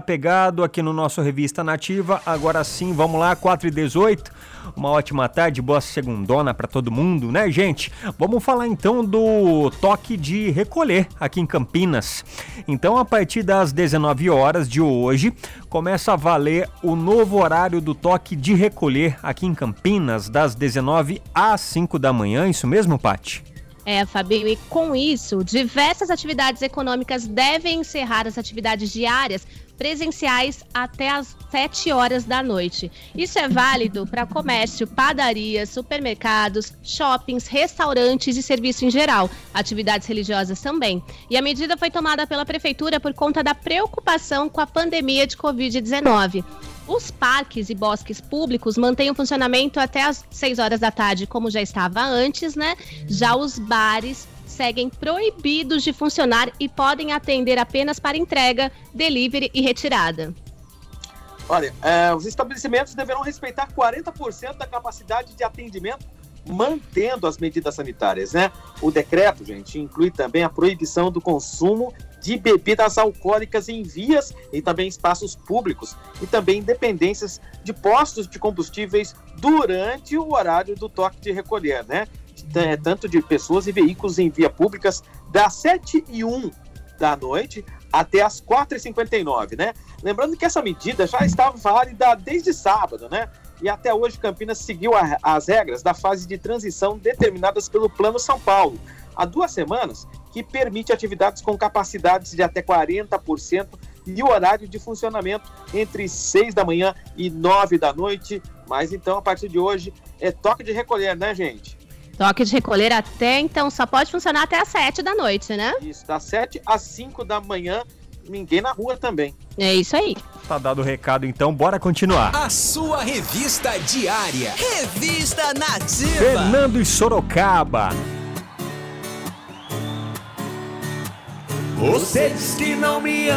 pegado aqui no nosso Revista Nativa. Agora sim, vamos lá, 4 e 18 Uma ótima tarde, boa segundona para todo mundo, né, gente? Vamos falar então do toque de recolher aqui em Campinas. Então, a partir das 19 horas de hoje, começa a valer o novo horário do toque de recolher aqui em Campinas, das 19 às 5 da manhã. Isso mesmo, Pati? É, Fabinho, e com isso, diversas atividades econômicas devem encerrar as atividades diárias presenciais até às 7 horas da noite. Isso é válido para comércio, padarias, supermercados, shoppings, restaurantes e serviço em geral, atividades religiosas também. E a medida foi tomada pela prefeitura por conta da preocupação com a pandemia de Covid-19. Os parques e bosques públicos mantêm o funcionamento até às 6 horas da tarde, como já estava antes, né? Já os bares seguem proibidos de funcionar e podem atender apenas para entrega, delivery e retirada. Olha, é, os estabelecimentos deverão respeitar 40% da capacidade de atendimento mantendo as medidas sanitárias, né? O decreto, gente, inclui também a proibição do consumo de bebidas alcoólicas em vias e também espaços públicos e também dependências de postos de combustíveis durante o horário do toque de recolher, né? Tanto de pessoas e veículos em via públicas das 7 e 1 da noite até as 4h59, né? Lembrando que essa medida já estava válida desde sábado, né? E até hoje Campinas seguiu a, as regras da fase de transição determinadas pelo Plano São Paulo, há duas semanas, que permite atividades com capacidades de até 40% e o horário de funcionamento entre 6 da manhã e 9 da noite. Mas então, a partir de hoje, é toque de recolher, né, gente? Toque de recolher até então só pode funcionar até às 7 da noite, né? Isso, das 7 às 5 da manhã ninguém na rua também. É isso aí. Tá dado o recado, então bora continuar. A sua revista diária. Revista Nativa. Fernando e Sorocaba. Você diz que não me ama.